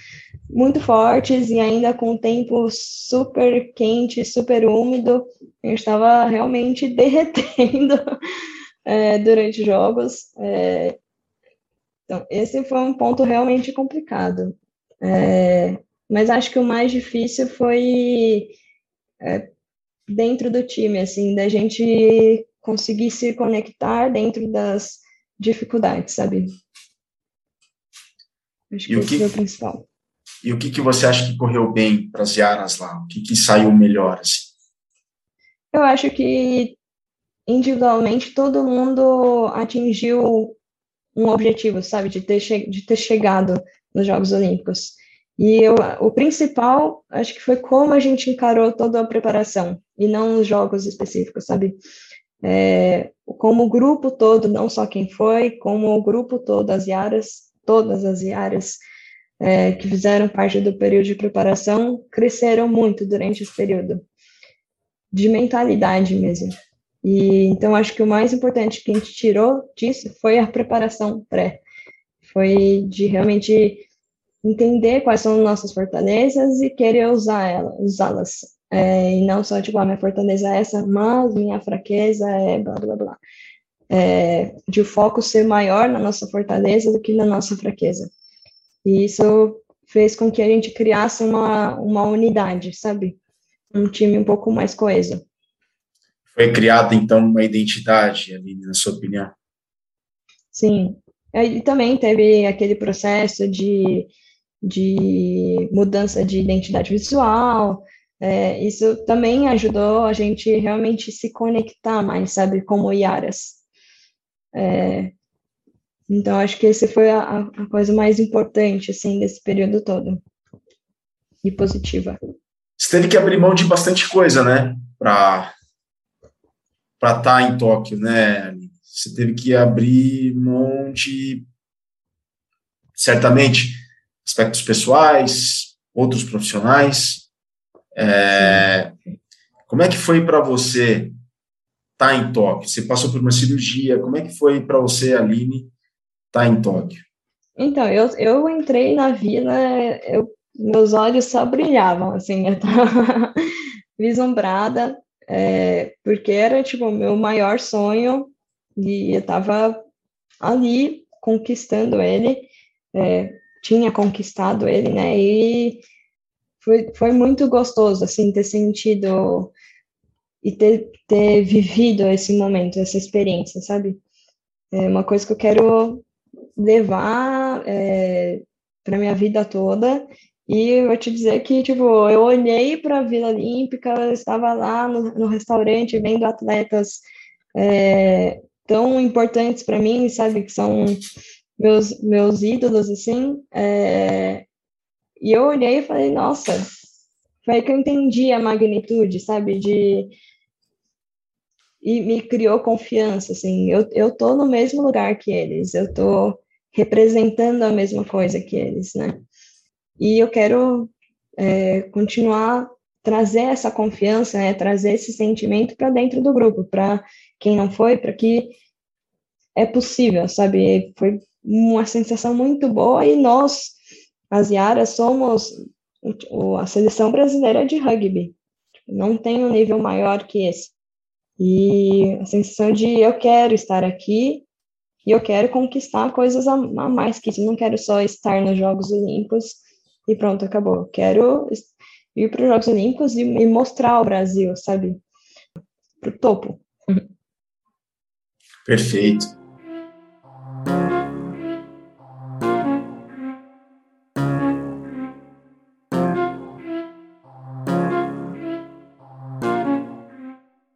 muito fortes e ainda com o tempo super quente, super úmido. A gente estava realmente (laughs) derretendo é, durante os jogos. É, então, esse foi um ponto realmente complicado. É, mas acho que o mais difícil foi é, dentro do time, assim, da gente conseguir se conectar dentro das dificuldades, sabe? Acho que e esse que, é o principal. E o que, que você acha que correu bem para as Yaras lá? O que, que saiu melhor? Assim? Eu acho que individualmente todo mundo atingiu um objetivo, sabe, de ter, de ter chegado nos Jogos Olímpicos. E eu, o principal, acho que foi como a gente encarou toda a preparação, e não os jogos específicos, sabe? É, como o grupo todo, não só quem foi, como o grupo todo, as Yaras, todas as Yaras é, que fizeram parte do período de preparação, cresceram muito durante esse período, de mentalidade mesmo. E então acho que o mais importante que a gente tirou disso foi a preparação pré, foi de realmente entender quais são nossas fortalezas e querer usar elas, usá-las. É, e não só, tipo, a ah, minha fortaleza é essa, mas minha fraqueza é blá, blá, blá. É, de o foco ser maior na nossa fortaleza do que na nossa fraqueza. E isso fez com que a gente criasse uma, uma unidade, sabe? Um time um pouco mais coeso. Foi criada, então, uma identidade, ali, na sua opinião? Sim. E também teve aquele processo de de mudança de identidade visual. É, isso também ajudou a gente realmente se conectar mais, sabe, como Iaras. É, então, acho que esse foi a, a, coisa mais importante, assim, desse período todo. E positiva. Você teve que abrir mão de bastante coisa, né, para estar tá em Tóquio, né? Você teve que abrir mão de, certamente, aspectos pessoais, outros profissionais. É, como é que foi para você estar tá em Tóquio? Você passou por uma cirurgia, como é que foi para você, Aline, estar tá em Tóquio? Então, eu, eu entrei na vila, eu, meus olhos só brilhavam, assim, eu estava (laughs) vislumbrada, é, porque era, tipo, o meu maior sonho, e eu estava ali conquistando ele, é, tinha conquistado ele, né? E foi, foi muito gostoso, assim, ter sentido e ter, ter vivido esse momento, essa experiência, sabe? É uma coisa que eu quero levar é, para minha vida toda. E eu vou te dizer que, tipo, eu olhei para a Vila Olímpica, estava lá no, no restaurante vendo atletas é, tão importantes para mim, sabe? Que são meus, meus ídolos, assim, é, e eu olhei e falei, nossa, foi aí que eu entendi a magnitude, sabe, de... E me criou confiança, assim, eu, eu tô no mesmo lugar que eles, eu tô representando a mesma coisa que eles, né? E eu quero é, continuar trazer essa confiança, né, trazer esse sentimento para dentro do grupo, para quem não foi, para que é possível, sabe? Foi uma sensação muito boa e nós, as Yaras, somos a seleção brasileira de rugby. Não tem um nível maior que esse. E a sensação de eu quero estar aqui e eu quero conquistar coisas a mais que isso. Não quero só estar nos Jogos Olímpicos e pronto, acabou. Quero ir para os Jogos Olímpicos e, e mostrar o Brasil, sabe? Para o topo. Perfeito.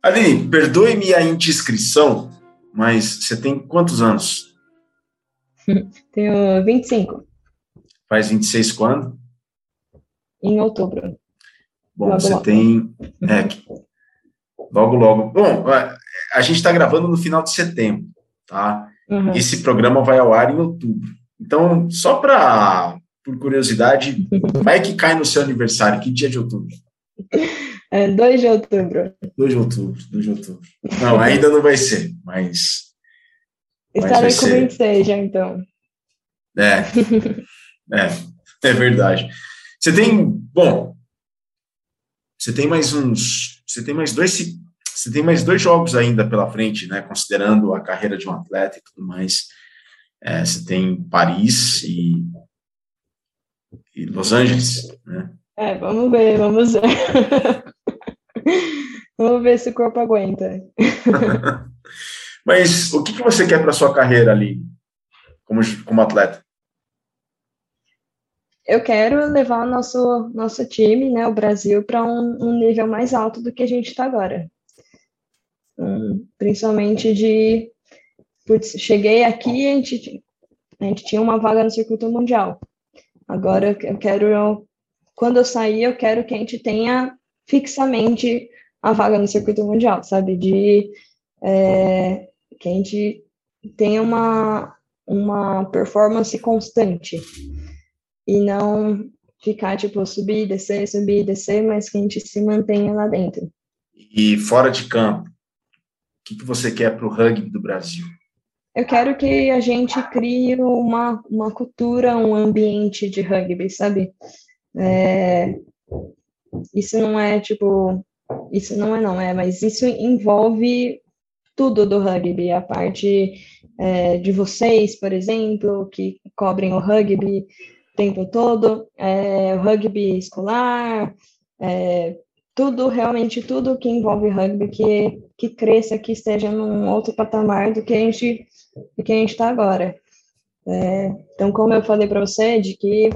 Aline, perdoe-me a indiscrição, mas você tem quantos anos? (laughs) Tenho 25. Faz 26 quando? Em outubro. Bom, logo, você logo. tem. É, logo, logo. Bom, a gente está gravando no final de setembro, tá? Uhum. Esse programa vai ao ar em outubro. Então, só para por curiosidade, (laughs) vai que cai no seu aniversário, que dia de outubro? (laughs) É 2 de outubro. 2 de outubro, 2 de outubro. Não, ainda não vai ser, mas. Estarei com 26 já, então. É. (laughs) É, é verdade. Você tem. Bom. Você tem mais uns. Você tem mais dois. Você tem mais dois jogos ainda pela frente, né? Considerando a carreira de um atleta e tudo mais. É, você tem Paris e, e Los Angeles, né? É, vamos ver, vamos ver. (laughs) vamos ver se o corpo aguenta. (laughs) Mas o que, que você quer para sua carreira ali, como, como atleta? Eu quero levar o nosso, nosso time, né, o Brasil, para um, um, nível mais alto do que a gente está agora. Um, principalmente de. Putz, cheguei aqui e a gente, a gente tinha uma vaga no circuito mundial. Agora eu quero, quando eu sair, eu quero que a gente tenha fixamente a vaga no circuito mundial, sabe? De é, que a gente tenha uma, uma performance constante e não ficar, tipo, subir, descer, subir, descer, mas que a gente se mantenha lá dentro. E fora de campo, o que, que você quer para o rugby do Brasil? Eu quero que a gente crie uma, uma cultura, um ambiente de rugby, sabe? É, isso não é, tipo, isso não é não, é, mas isso envolve tudo do rugby, a parte é, de vocês, por exemplo, que cobrem o rugby o tempo todo, é, o rugby escolar, é, tudo, realmente tudo que envolve rugby, que, que cresça, que esteja num outro patamar do que a gente do que a gente está agora. É, então, como eu falei para você, de que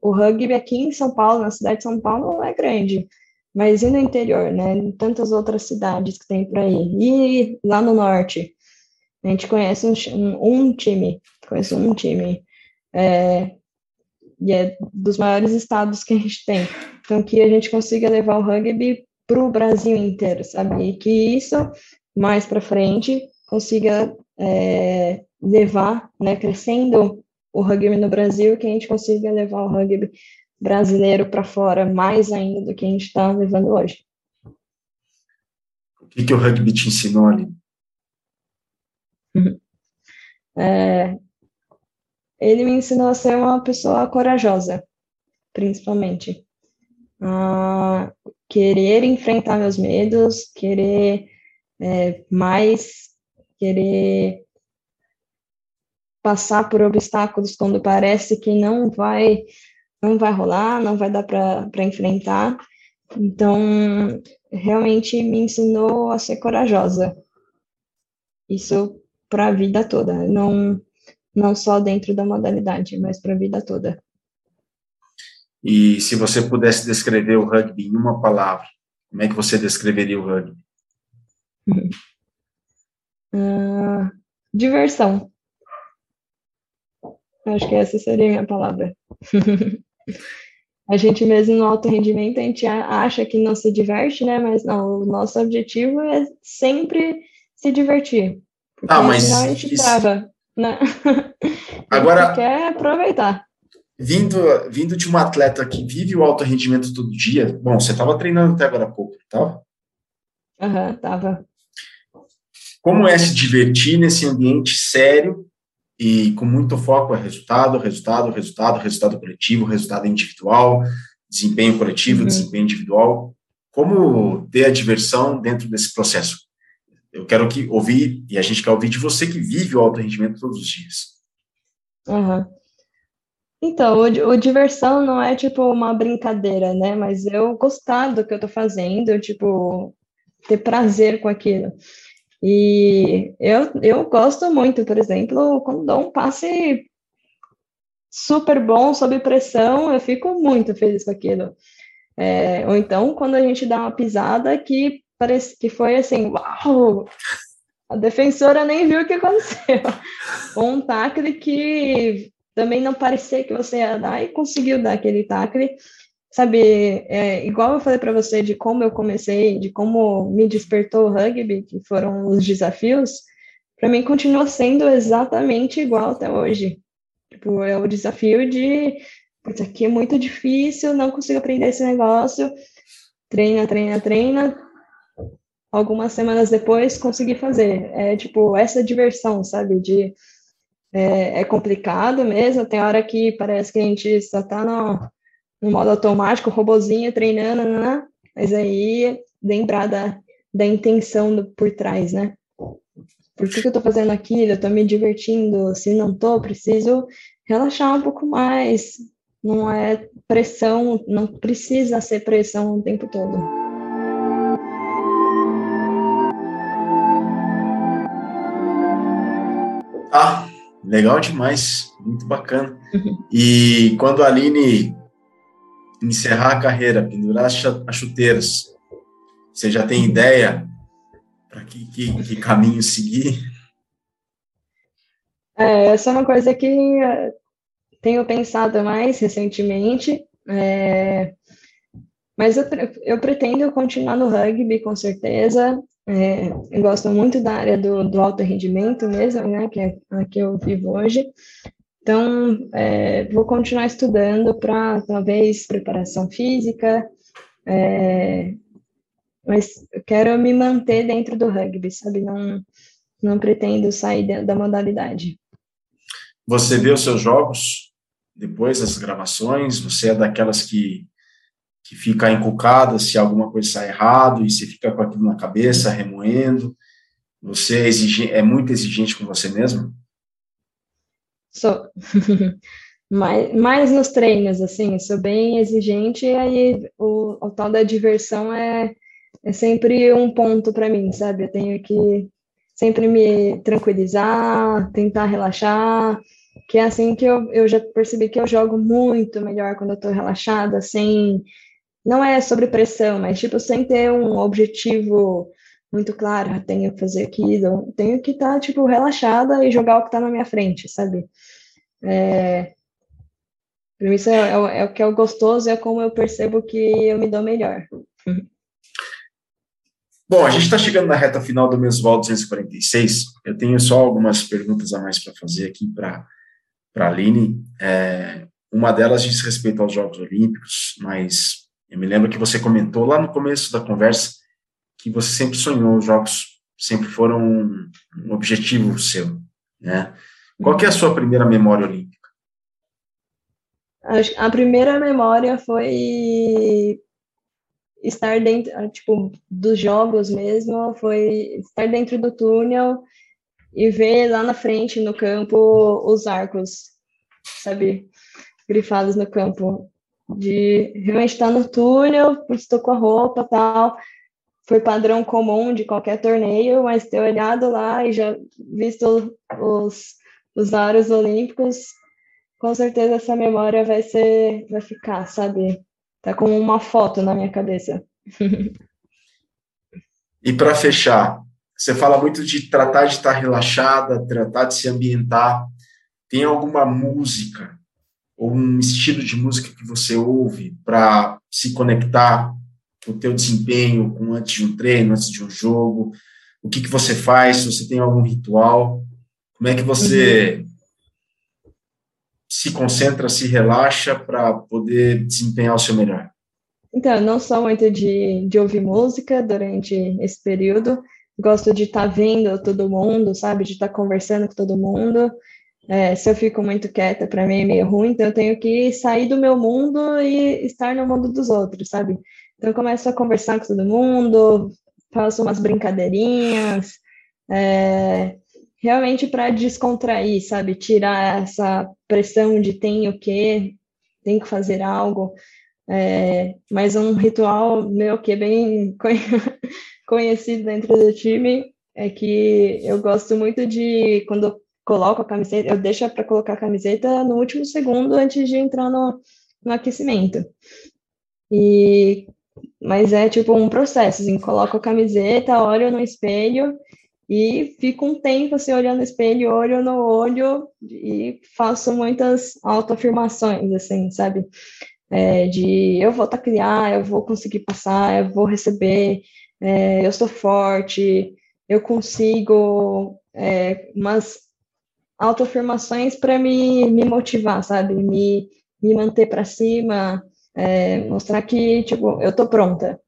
o rugby aqui em São Paulo, na cidade de São Paulo, não é grande, mas e no interior, né? Em tantas outras cidades que tem por aí. E lá no norte, a gente conhece um, um time, conhece um time, é, e é dos maiores estados que a gente tem. Então, que a gente consiga levar o rugby para o Brasil inteiro, sabe? E que isso, mais para frente, consiga é, levar, né, crescendo o rugby no Brasil, que a gente consiga levar o rugby brasileiro para fora mais ainda do que a gente está levando hoje. O que, que o rugby te ensinou ali? Uhum. É, ele me ensinou a ser uma pessoa corajosa, principalmente. A querer enfrentar meus medos, querer é, mais, querer passar por obstáculos quando parece que não vai não vai rolar, não vai dar para enfrentar. Então, realmente me ensinou a ser corajosa. Isso para a vida toda, não não só dentro da modalidade, mas para a vida toda. E se você pudesse descrever o rugby em uma palavra, como é que você descreveria o rugby? Uh, diversão. Acho que essa seria a minha palavra. a gente mesmo no alto rendimento, a gente acha que não se diverte, né? Mas não, o nosso objetivo é sempre se divertir. Ah, mas a gente isso... trava, né? (laughs) Agora, a gente quer aproveitar. Vindo, vindo de um atleta que vive o alto rendimento todo dia, bom, você estava treinando até agora há pouco, estava? Aham, uhum, tava. Como é se divertir nesse ambiente sério e com muito foco é resultado, resultado, resultado, resultado coletivo, resultado individual, desempenho coletivo, uhum. desempenho individual. Como ter a diversão dentro desse processo? Eu quero que ouvir, e a gente quer ouvir de você que vive o alto rendimento todos os dias. Uhum. Então, o, o, diversão não é tipo uma brincadeira, né? Mas eu gostar do que eu tô fazendo, tipo, ter prazer com aquilo. E eu, eu gosto muito, por exemplo, quando dou um passe super bom, sob pressão, eu fico muito feliz com aquilo. É, ou então, quando a gente dá uma pisada que parece que foi assim, uau! A defensora nem viu o que aconteceu. Ou (laughs) um tackle que também não parecia que você ia dar e conseguiu dar aquele tackle sabe, é, igual eu falei para você de como eu comecei, de como me despertou o rugby, que foram os desafios, para mim continua sendo exatamente igual até hoje. Tipo, é o desafio de, isso aqui é muito difícil, não consigo aprender esse negócio, treina, treina, treina, algumas semanas depois consegui fazer. É tipo, essa diversão, sabe, de é, é complicado mesmo, tem hora que parece que a gente só tá no no modo automático, robozinho treinando, né, mas aí lembrar da, da intenção do, por trás, né? Por que, que eu tô fazendo aquilo? Eu tô me divertindo. Se não tô, preciso relaxar um pouco mais. Não é pressão, não precisa ser pressão o tempo todo. Ah, legal demais, muito bacana. Uhum. E quando a Aline encerrar a carreira, pendurar as chuteiras, você já tem ideia para que, que, que, caminho seguir? É, essa é uma coisa que tenho pensado mais recentemente, é, mas eu, eu, pretendo continuar no rugby, com certeza. É, eu gosto muito da área do, do alto rendimento mesmo, né, que é a que eu vivo hoje. Então, é, vou continuar estudando para, talvez, preparação física, é, mas quero me manter dentro do rugby, sabe? Não, não pretendo sair da modalidade. Você vê os seus jogos depois das gravações? Você é daquelas que, que fica encucada se alguma coisa sai errado e você fica com aquilo na cabeça, remoendo? Você é, é muito exigente com você mesmo? Sou. (laughs) mais, mais nos treinos, assim, sou bem exigente, e aí o, o tal da diversão é, é sempre um ponto para mim, sabe? Eu tenho que sempre me tranquilizar, tentar relaxar, que é assim que eu, eu já percebi que eu jogo muito melhor quando eu tô relaxada, sem. Não é sobre pressão, mas tipo, sem ter um objetivo muito claro, ah, tenho que fazer aquilo, tenho que estar, tá, tipo, relaxada e jogar o que está na minha frente, sabe? É, para mim, isso é, é, é, o que é o gostoso, é como eu percebo que eu me dou melhor. Bom, a gente está chegando na reta final do Mesoval 246. Eu tenho só algumas perguntas a mais para fazer aqui para a Aline. É, uma delas diz respeito aos Jogos Olímpicos, mas eu me lembro que você comentou lá no começo da conversa que você sempre sonhou, os Jogos sempre foram um, objetivo seu, né? Qual é a sua primeira memória olímpica? A primeira memória foi estar dentro, ah, tipo, dos jogos mesmo, foi estar dentro do túnel e ver lá na frente, no campo, os arcos, sabe, grifados no campo. De realmente estar no túnel, estou com a roupa tal, foi padrão comum de qualquer torneio, mas ter olhado lá e já visto os, os aros olímpicos com certeza essa memória vai ser, vai ficar, sabe? Tá como uma foto na minha cabeça. (laughs) e para fechar, você fala muito de tratar de estar relaxada, tratar de se ambientar. Tem alguma música ou um estilo de música que você ouve para se conectar o teu desempenho, com antes de um treino, antes de um jogo? O que que você faz? Se você tem algum ritual? Como é que você uhum se concentra, se relaxa para poder desempenhar o seu melhor? Então, não sou muito de, de ouvir música durante esse período. Gosto de estar tá vendo todo mundo, sabe? De estar tá conversando com todo mundo. É, se eu fico muito quieta, para mim é meio ruim, então eu tenho que sair do meu mundo e estar no mundo dos outros, sabe? Então eu começo a conversar com todo mundo, faço umas brincadeirinhas, é, realmente para descontrair, sabe? Tirar essa pressão de tem o quê, tem que fazer algo. É, mas um ritual meu que é bem (laughs) conhecido dentro do time é que eu gosto muito de quando eu coloco a camiseta, eu deixo para colocar a camiseta no último segundo antes de entrar no, no aquecimento. E mas é tipo um processo, assim, coloco a camiseta, olho no espelho e fico um tempo assim, olhando no espelho, olho no olho, e faço muitas autoafirmações, assim, sabe? É, de eu vou taclear, eu vou conseguir passar, eu vou receber, é, eu sou forte, eu consigo, é, umas autoafirmações para me, me motivar, sabe? Me, me manter para cima, é, mostrar que, tipo, eu tô pronta,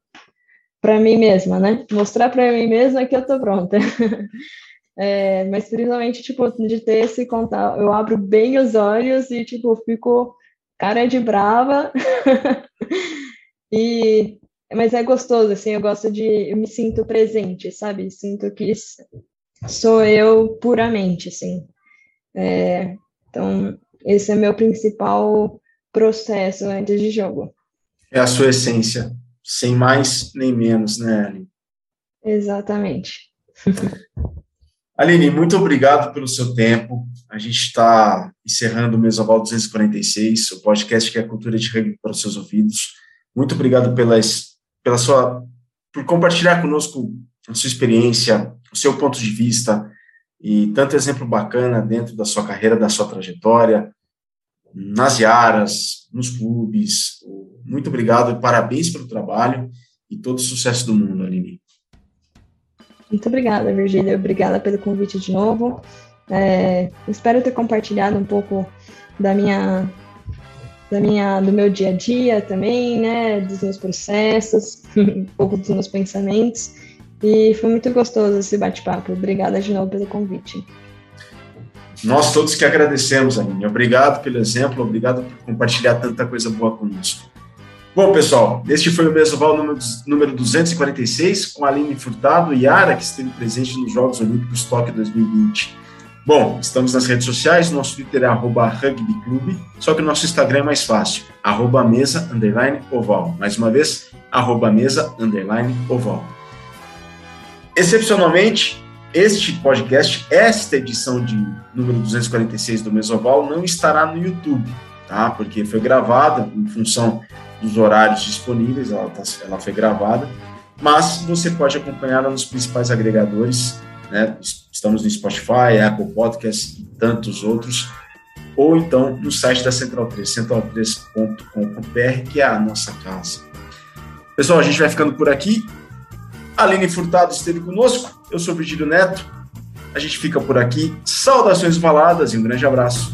para mim mesma, né? Mostrar para mim mesma que eu tô pronta. (laughs) é, mas principalmente, tipo, de ter esse contato, eu abro bem os olhos e, tipo, fico cara de brava. (laughs) e mas é gostoso, assim, eu gosto de, eu me sinto presente, sabe? Sinto que sou eu puramente, assim. É, então, esse é meu principal processo antes de jogo. É a sua essência sem mais nem menos, né, Aline? Exatamente. (laughs) Aline, muito obrigado pelo seu tempo. A gente está encerrando o Mesoval 246, o podcast que é a cultura de rugby para os seus ouvidos. Muito obrigado pelas, pela sua, por compartilhar conosco a sua experiência, o seu ponto de vista e tanto exemplo bacana dentro da sua carreira, da sua trajetória. Nas Yaras, nos clubes. Muito obrigado e parabéns pelo trabalho e todo o sucesso do mundo, Aline. Muito obrigada, Virgília. Obrigada pelo convite de novo. É, espero ter compartilhado um pouco da minha, da minha, do meu dia a dia também, né, dos meus processos, (laughs) um pouco dos meus pensamentos. E foi muito gostoso esse bate-papo. Obrigada de novo pelo convite. Nós todos que agradecemos, Aline. Obrigado pelo exemplo, obrigado por compartilhar tanta coisa boa conosco. Bom, pessoal, este foi o Mesoval número, número 246, com a Aline Furtado e Yara, que esteve presente nos Jogos Olímpicos Tóquio 2020. Bom, estamos nas redes sociais, nosso Twitter é arroba rugbyclube, só que o nosso Instagram é mais fácil, arroba mesa, underline, oval. Mais uma vez, arroba mesa, underline, oval. Excepcionalmente, este podcast, esta edição de número 246 do Mesoval, não estará no YouTube, tá? Porque foi gravada em função dos horários disponíveis, ela, tá, ela foi gravada, mas você pode acompanhá-la nos principais agregadores, né? Estamos no Spotify, Apple Podcasts e tantos outros, ou então no site da Central 3, central3.com.br, que é a nossa casa. Pessoal, a gente vai ficando por aqui. Aline Furtado esteve conosco, eu sou Virgílio Neto. A gente fica por aqui. Saudações valadas e um grande abraço.